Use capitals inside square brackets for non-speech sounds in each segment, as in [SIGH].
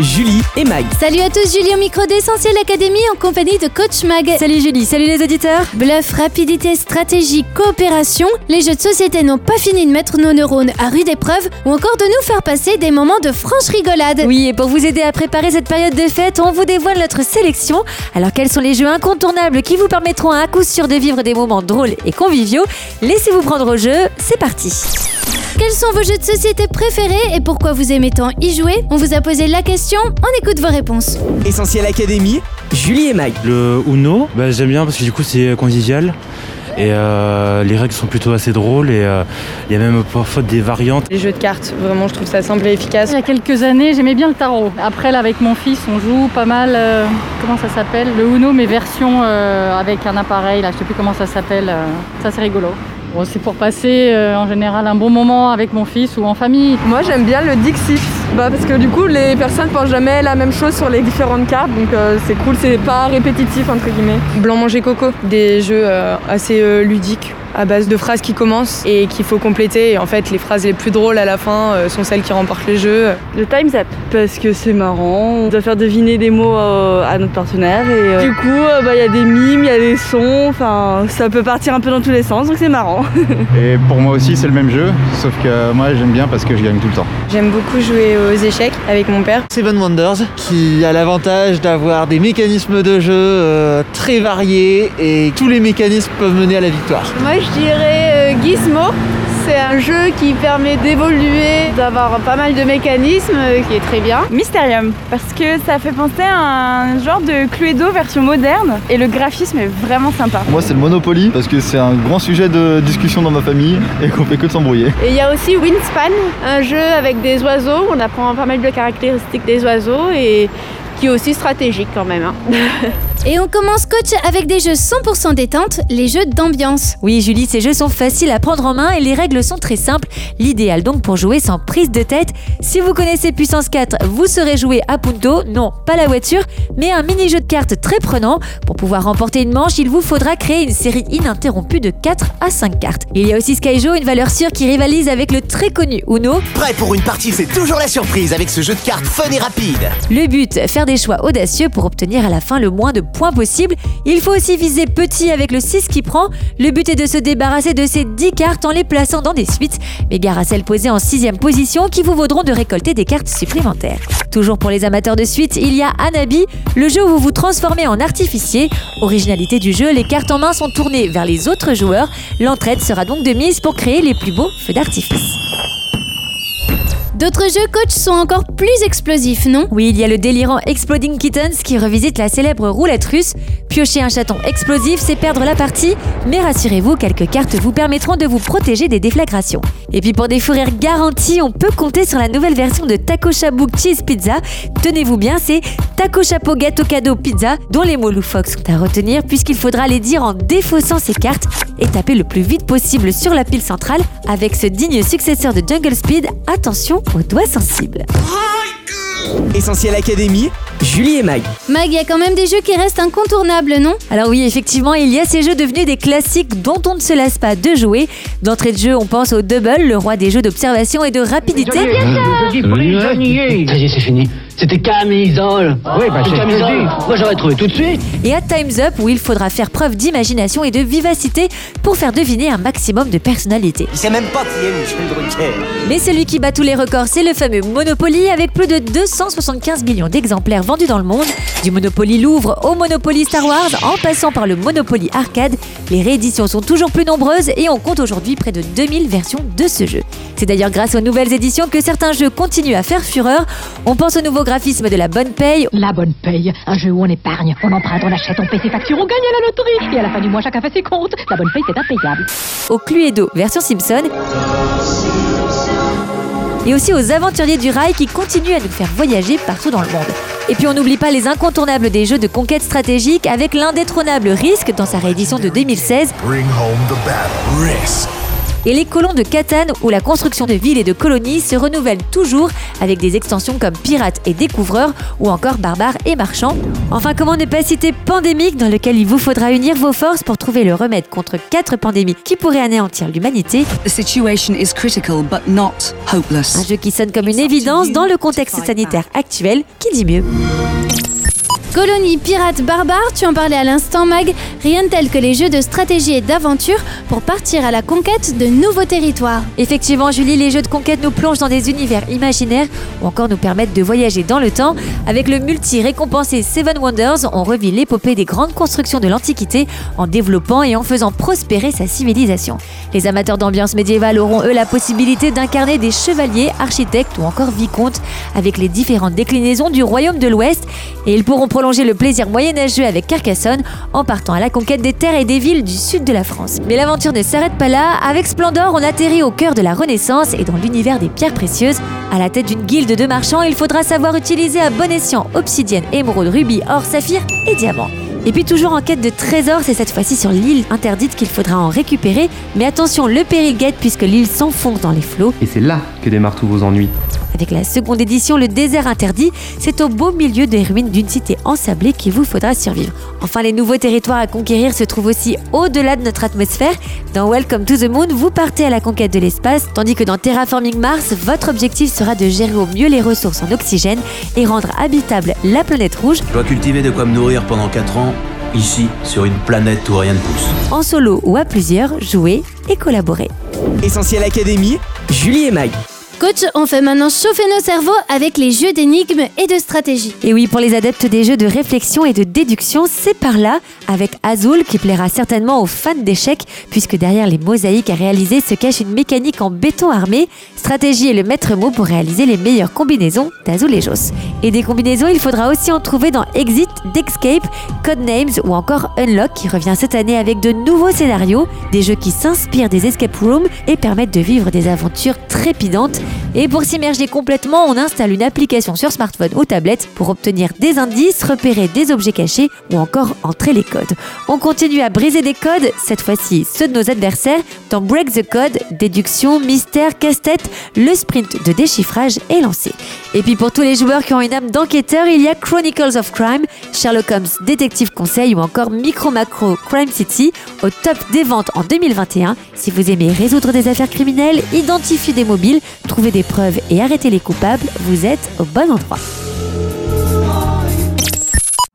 Julie et Mag. Salut à tous, Julie au micro d'Essentiel Academy en compagnie de Coach Mag. Salut Julie, salut les auditeurs Bluff, rapidité, stratégie, coopération, les jeux de société n'ont pas fini de mettre nos neurones à rude épreuve ou encore de nous faire passer des moments de franche rigolade. Oui, et pour vous aider à préparer cette période de fête, on vous dévoile notre sélection. Alors quels sont les jeux incontournables qui vous permettront à coup sûr de vivre des moments drôles et conviviaux? Laissez-vous prendre au jeu, c'est parti Quels sont vos jeux de société préférés et pourquoi vous aimez tant y jouer On vous a posé la question, on écoute vos réponses. Essentiel Académie. Julie et Mag. Le Uno, bah, j'aime bien parce que du coup c'est convivial et euh, les règles sont plutôt assez drôles et euh, il y a même parfois des variantes. Les jeux de cartes, vraiment, je trouve ça simple et efficace. Il y a quelques années, j'aimais bien le tarot. Après, là, avec mon fils, on joue pas mal. euh, comment ça s'appelle? Le Uno, mais version euh, avec un appareil. Là, je sais plus comment ça s'appelle. euh, ça, c'est rigolo. Bon, c'est pour passer euh, en général un bon moment avec mon fils ou en famille. Moi, j'aime bien le Dixit. Bah, parce que du coup, les personnes pensent jamais la même chose sur les différentes cartes. Donc, euh, c'est cool, c'est pas répétitif, entre guillemets. Blanc manger coco, des jeux euh, assez euh, ludiques à base de phrases qui commencent et qu'il faut compléter. Et en fait, les phrases les plus drôles à la fin euh, sont celles qui remportent les jeux. Le Time's Up, parce que c'est marrant, on doit faire deviner des mots euh, à notre partenaire et euh, du coup bah, il y a des mimes, il y a des sons, enfin ça peut partir un peu dans tous les sens donc c'est marrant. [LAUGHS] Et pour moi aussi, c'est le même jeu, sauf que moi j'aime bien parce que je gagne tout le temps. J'aime beaucoup jouer aux échecs avec mon père. Seven Wonders qui a l'avantage d'avoir des mécanismes de jeu très variés et tous les mécanismes peuvent mener à la victoire. Moi je dirais euh, Gizmo, c'est un jeu qui permet d'évoluer, d'avoir pas mal de mécanismes euh, qui est très bien. Mysterium, parce que ça fait penser à un genre de Cluedo version moderne et le graphisme est vraiment sympa. Moi, c'est le Monopoly parce que c'est un grand sujet de discussion dans ma famille et qu'on fait que de s'embrouiller. Et il y a aussi Wingspan, un jeu avec des oiseaux, on apprend pas mal de caractéristiques des oiseaux et qui est aussi stratégique quand même. hein. [LAUGHS] Et on commence coach avec des jeux 100% détente, les jeux d'ambiance. Oui Julie, ces jeux sont faciles à prendre en main et les règles sont très simples. L'idéal donc pour jouer sans prise de tête. Si vous connaissez Puissance 4, vous saurez jouer à Punto, non pas la voiture, mais un mini-jeu de cartes très prenant. Pour pouvoir remporter une manche, il vous faudra créer une série ininterrompue de 4 à 5 cartes. Il y a aussi Skyjo, une valeur sûre qui rivalise avec le très connu Uno. Prêt pour une partie, c'est toujours la surprise avec ce jeu de cartes fun et rapide. Le but, faire des choix audacieux pour obtenir à la fin le moins de points possible. Il faut aussi viser petit avec le 6 qui prend. Le but est de se débarrasser de ces 10 cartes en les plaçant dans des suites, mais gare à celles posées en 6 position qui vous vaudront de récolter des cartes supplémentaires. Toujours pour les amateurs de suite, il y a Anabi, le jeu où vous vous transformez en artificier. Originalité du jeu, les cartes en main sont tournées vers les autres joueurs. L'entraide sera donc de mise pour créer les plus beaux feux d'artifice. D'autres jeux coach sont encore plus explosifs, non? Oui, il y a le délirant Exploding Kittens qui revisite la célèbre roulette russe. Piocher un chaton explosif, c'est perdre la partie, mais rassurez-vous, quelques cartes vous permettront de vous protéger des déflagrations. Et puis pour des fous rires garantis, on peut compter sur la nouvelle version de Taco Shabook Cheese Pizza. Tenez-vous bien, c'est Taco Chapeau Gâteau Cadeau Pizza, dont les mots loufoques sont à retenir puisqu'il faudra les dire en défaussant ces cartes et taper le plus vite possible sur la pile centrale avec ce digne successeur de Jungle Speed. Attention aux doigts sensibles. Essentiel Académie. Julie et Mag. Mag, il y a quand même des jeux qui restent incontournables, non? Alors oui, effectivement, il y a ces jeux devenus des classiques dont on ne se lasse pas de jouer. D'entrée de jeu, on pense au Double, le roi des jeux d'observation et de rapidité. Ça y est, c'est fini. C'était camisole. Oui, bah camisole. Moi, j'aurais trouvé tout de suite. Et à Time's Up, où il faudra faire preuve d'imagination et de vivacité pour faire deviner un maximum de personnalités. Il sait même pas qui est Michel Drucker. Mais celui qui bat tous les records, c'est le fameux Monopoly, avec plus de 275 millions d'exemplaires vendus dans le monde. Du Monopoly Louvre au Monopoly Star Wars, en passant par le Monopoly Arcade, les rééditions sont toujours plus nombreuses et on compte aujourd'hui près de 2000 versions de ce jeu. C'est d'ailleurs grâce aux nouvelles éditions que certains jeux continuent à faire fureur. On pense au nouveau graphisme de la bonne paye, La bonne paye, un jeu où on épargne, on emprunte, on achète, on paie ses factures, on gagne à la loterie. Et à la fin du mois, chacun fait ses comptes. La bonne paye, c'est impayable. au Cluedo version Simpson et aussi aux aventuriers du rail qui continuent à nous faire voyager partout dans le monde. Et puis on n'oublie pas les incontournables des jeux de conquête stratégique avec l'indétrônable Risk dans sa réédition de 2016 Bring home the battle. Risk. Et les colons de Catane, où la construction de villes et de colonies se renouvelle toujours avec des extensions comme Pirates et Découvreurs ou encore Barbares et Marchands. Enfin, comment ne pas citer Pandémique, dans lequel il vous faudra unir vos forces pour trouver le remède contre quatre pandémies qui pourraient anéantir l'humanité? The situation is critical but not hopeless. Un jeu qui sonne comme une évidence dans le contexte sanitaire actuel, qui dit mieux? Colonie pirate barbare, tu en parlais à l'instant Mag, rien de tel que les jeux de stratégie et d'aventure pour partir à la conquête de nouveaux territoires. Effectivement, Julie, les jeux de conquête nous plongent dans des univers imaginaires ou encore nous permettent de voyager dans le temps. Avec le multi-récompensé Seven Wonders, on revit l'épopée des grandes constructions de l'Antiquité en développant et en faisant prospérer sa civilisation. Les amateurs d'ambiance médiévale auront eux la possibilité d'incarner des chevaliers, architectes ou encore vicomtes avec les différentes déclinaisons du royaume de l'Ouest et ils pourront le plaisir moyenâgeux avec Carcassonne en partant à la conquête des terres et des villes du sud de la France. Mais l'aventure ne s'arrête pas là. Avec Splendor, on atterrit au cœur de la Renaissance et dans l'univers des pierres précieuses. À la tête d'une guilde de marchands, il faudra savoir utiliser à bon escient obsidienne, émeraude, rubis, or, saphir et diamant. Et puis toujours en quête de trésors, c'est cette fois-ci sur l'île interdite qu'il faudra en récupérer. Mais attention, le péril guette puisque l'île s'enfonce dans les flots. Et c'est là que démarrent tous vos ennuis. Avec la seconde édition, le désert interdit, c'est au beau milieu des ruines d'une cité ensablée qu'il vous faudra survivre. Enfin, les nouveaux territoires à conquérir se trouvent aussi au-delà de notre atmosphère. Dans Welcome to the Moon, vous partez à la conquête de l'espace, tandis que dans Terraforming Mars, votre objectif sera de gérer au mieux les ressources en oxygène et rendre habitable la planète rouge. Je dois cultiver de quoi me nourrir pendant 4 ans, ici, sur une planète où rien ne pousse. En solo ou à plusieurs, jouer et collaborer. Essentiel Académie, Julie et Mag. Coach, on fait maintenant chauffer nos cerveaux avec les jeux d'énigmes et de stratégie. Et oui, pour les adeptes des jeux de réflexion et de déduction, c'est par là, avec Azul, qui plaira certainement aux fans d'échecs, puisque derrière les mosaïques à réaliser se cache une mécanique en béton armé. Stratégie est le maître mot pour réaliser les meilleures combinaisons d'Azul et Jos. Et des combinaisons, il faudra aussi en trouver dans Exit, Dexcape, Codenames ou encore Unlock, qui revient cette année avec de nouveaux scénarios, des jeux qui s'inspirent des escape rooms et permettent de vivre des aventures trépidantes. Et pour s'immerger complètement, on installe une application sur smartphone ou tablette pour obtenir des indices, repérer des objets cachés ou encore entrer les codes. On continue à briser des codes, cette fois-ci ceux de nos adversaires, dans Break the Code, déduction, mystère, casse-tête, le sprint de déchiffrage est lancé. Et puis pour tous les joueurs qui ont une âme d'enquêteur, il y a Chronicles of Crime, Sherlock Holmes Détective Conseil ou encore Micro Macro Crime City au top des ventes en 2021. Si vous aimez résoudre des affaires criminelles, identifier des mobiles, trouver des preuves et arrêter les coupables, vous êtes au bon endroit.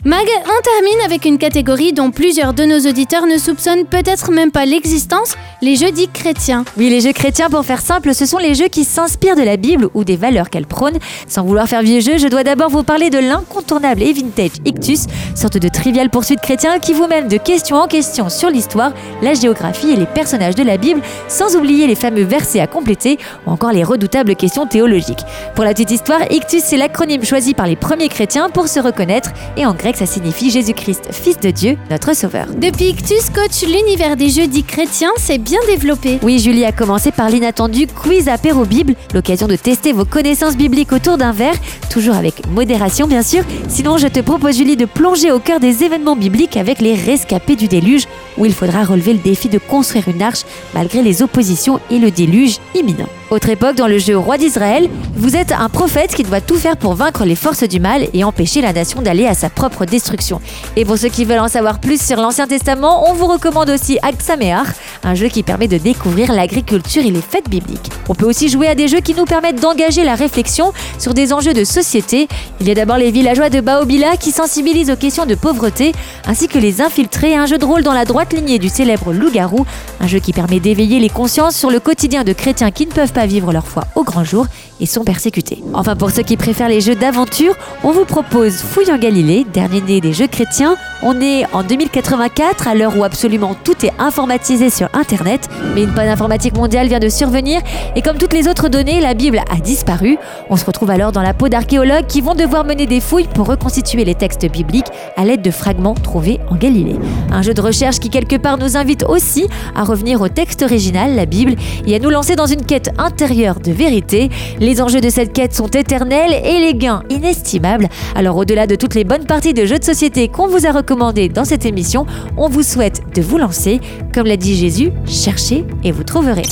Mag, on termine avec une catégorie dont plusieurs de nos auditeurs ne soupçonnent peut-être même pas l'existence, les jeux dits chrétiens. Oui, les jeux chrétiens, pour faire simple, ce sont les jeux qui s'inspirent de la Bible ou des valeurs qu'elle prône. Sans vouloir faire vieux jeu, je dois d'abord vous parler de l'incontournable et vintage Ictus, sorte de trivial poursuite chrétien qui vous mène de question en question sur l'histoire, la géographie et les personnages de la Bible, sans oublier les fameux versets à compléter ou encore les redoutables questions théologiques. Pour la petite histoire, Ictus, c'est l'acronyme choisi par les premiers chrétiens pour se reconnaître et en grec, ça signifie Jésus-Christ, Fils de Dieu, notre Sauveur. Depuis Ictus Coach, l'univers des jeux dits chrétiens s'est bien développé. Oui, Julie a commencé par l'inattendu quiz apéro Bible, l'occasion de tester vos connaissances bibliques autour d'un verre, toujours avec modération bien sûr. Sinon, je te propose Julie de plonger au cœur des événements bibliques avec les rescapés du déluge, où il faudra relever le défi de construire une arche malgré les oppositions et le déluge imminent. Autre époque, dans le jeu Roi d'Israël, vous êtes un prophète qui doit tout faire pour vaincre les forces du mal et empêcher la nation d'aller à sa propre destruction. Et pour ceux qui veulent en savoir plus sur l'Ancien Testament, on vous recommande aussi Aksamear, un jeu qui permet de découvrir l'agriculture et les fêtes bibliques. On peut aussi jouer à des jeux qui nous permettent d'engager la réflexion sur des enjeux de société. Il y a d'abord les villageois de Baobila qui sensibilisent aux questions de pauvreté, ainsi que les infiltrés, un jeu de rôle dans la droite lignée du célèbre Loup-garou, un jeu qui permet d'éveiller les consciences sur le quotidien de chrétiens qui ne peuvent pas vivre leur foi au grand jour et sont persécutés. Enfin, pour ceux qui préfèrent les jeux d'aventure, on vous propose Fouille en Galilée, dernier né des jeux chrétiens. On est en 2084, à l'heure où absolument tout est informatisé sur Internet, mais une panne informatique mondiale vient de survenir et comme toutes les autres données, la Bible a disparu. On se retrouve alors dans la peau d'archéologues qui vont devoir mener des fouilles pour reconstituer les textes bibliques à l'aide de fragments trouvés en Galilée. Un jeu de recherche qui quelque part nous invite aussi à revenir au texte original, la Bible, et à nous lancer dans une quête intérieure de vérité. Les enjeux de cette quête sont éternels et les gains inestimables. Alors au-delà de toutes les bonnes parties de jeux de société qu'on vous a recommandées dans cette émission, on vous souhaite de vous lancer. Comme l'a dit Jésus, cherchez et vous trouverez.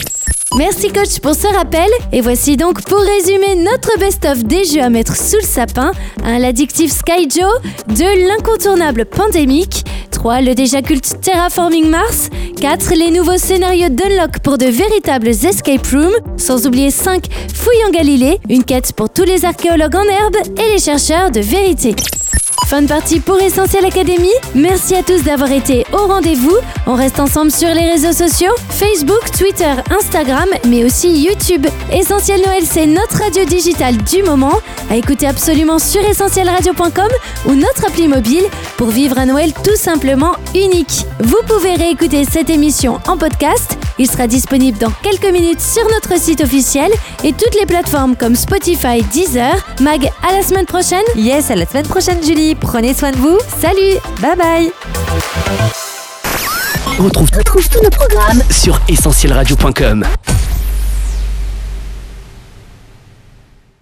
Merci coach pour ce rappel. Et voici donc pour résumer notre best-of des jeux à mettre sous le sapin. 1. L'addictif Skyjo. 2. L'incontournable Pandémique. 3. Le déjà culte Terraforming Mars. 4. Les nouveaux scénarios d'Unlock pour de véritables escape rooms. Sans oublier 5. Fouillant Galilée. Une quête pour tous les archéologues en herbe et les chercheurs de vérité. Fin de partie pour Essentiel Academy. Merci à tous d'avoir été au rendez-vous. On reste ensemble sur les réseaux sociaux Facebook, Twitter, Instagram, mais aussi YouTube. Essentiel Noël, c'est notre radio digitale du moment. À écouter absolument sur essentielradio.com ou notre appli mobile pour vivre un Noël tout simplement unique. Vous pouvez réécouter cette émission en podcast. Il sera disponible dans quelques minutes sur notre site officiel et toutes les plateformes comme Spotify, Deezer. Mag, à la semaine prochaine. Yes, à la semaine prochaine, Julie. Prenez soin de vous. Salut. Bye bye. On retrouve, tous nos programmes sur essentielradio.com.